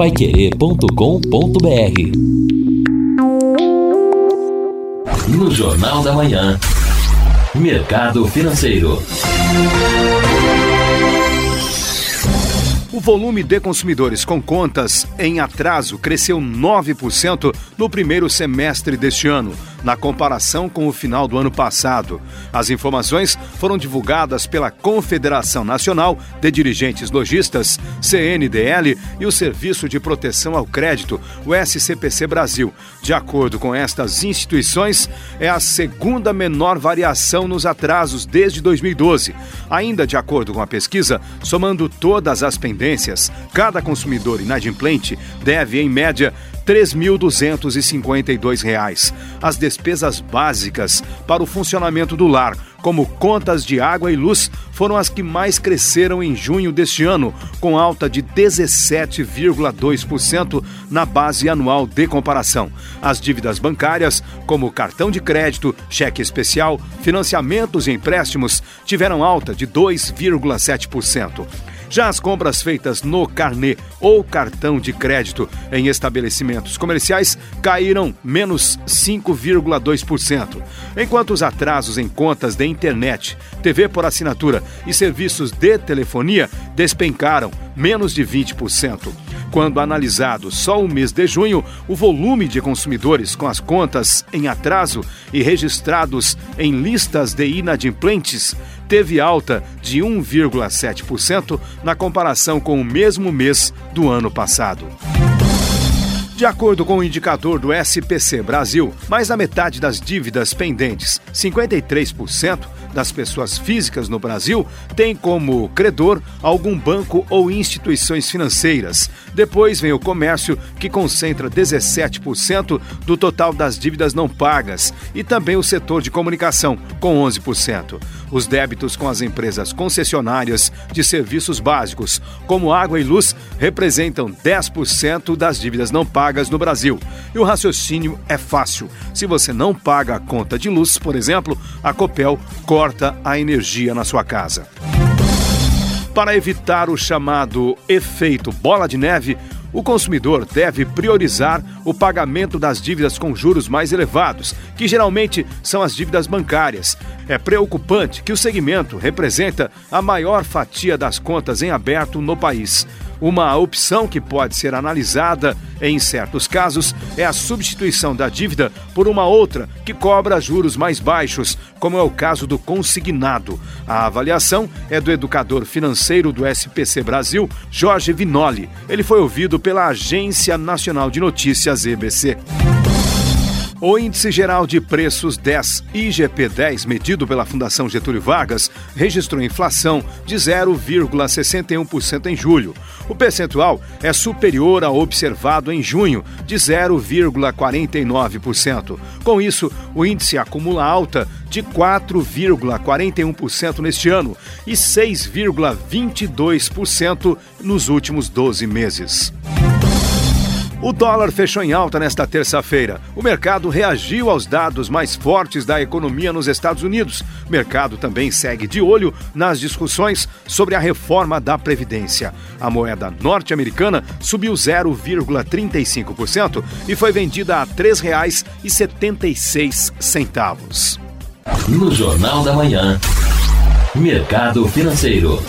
paiquerê.com.br No Jornal da Manhã, Mercado Financeiro. O volume de consumidores com contas em atraso cresceu 9% no primeiro semestre deste ano na comparação com o final do ano passado. As informações foram divulgadas pela Confederação Nacional de Dirigentes Logistas, CNDL, e o Serviço de Proteção ao Crédito, o SCPC Brasil. De acordo com estas instituições, é a segunda menor variação nos atrasos desde 2012. Ainda de acordo com a pesquisa, somando todas as pendências, cada consumidor inadimplente deve, em média, R$ 3.252. As despesas básicas para o funcionamento do lar, como contas de água e luz, foram as que mais cresceram em junho deste ano, com alta de 17,2% na base anual de comparação. As dívidas bancárias, como cartão de crédito, cheque especial, financiamentos e empréstimos, tiveram alta de 2,7%. Já as compras feitas no carnê ou cartão de crédito em estabelecimentos comerciais caíram menos 5,2%, enquanto os atrasos em contas de internet, TV por assinatura e serviços de telefonia despencaram menos de 20%. Quando analisado só o mês de junho, o volume de consumidores com as contas em atraso e registrados em listas de inadimplentes teve alta de 1,7% na comparação com o mesmo mês do ano passado. De acordo com o indicador do SPC Brasil, mais da metade das dívidas pendentes, 53%, das pessoas físicas no Brasil tem como credor algum banco ou instituições financeiras. Depois vem o comércio, que concentra 17% do total das dívidas não pagas, e também o setor de comunicação, com 11%. Os débitos com as empresas concessionárias de serviços básicos, como água e luz, representam 10% das dívidas não pagas no Brasil. E o raciocínio é fácil. Se você não paga a conta de luz, por exemplo, a Copel corta a energia na sua casa. Para evitar o chamado efeito bola de neve, o consumidor deve priorizar o pagamento das dívidas com juros mais elevados, que geralmente são as dívidas bancárias. É preocupante que o segmento representa a maior fatia das contas em aberto no país. Uma opção que pode ser analisada em certos casos é a substituição da dívida por uma outra que cobra juros mais baixos, como é o caso do consignado. A avaliação é do educador financeiro do SPC Brasil, Jorge Vinoli. Ele foi ouvido pela Agência Nacional de Notícias EBC. O Índice Geral de Preços 10, IGP-10, medido pela Fundação Getúlio Vargas, registrou inflação de 0,61% em julho. O percentual é superior ao observado em junho, de 0,49%. Com isso, o índice acumula alta de 4,41% neste ano e 6,22% nos últimos 12 meses. O dólar fechou em alta nesta terça-feira. O mercado reagiu aos dados mais fortes da economia nos Estados Unidos. O mercado também segue de olho nas discussões sobre a reforma da Previdência. A moeda norte-americana subiu 0,35% e foi vendida a R$ 3,76. No Jornal da Manhã, Mercado Financeiro.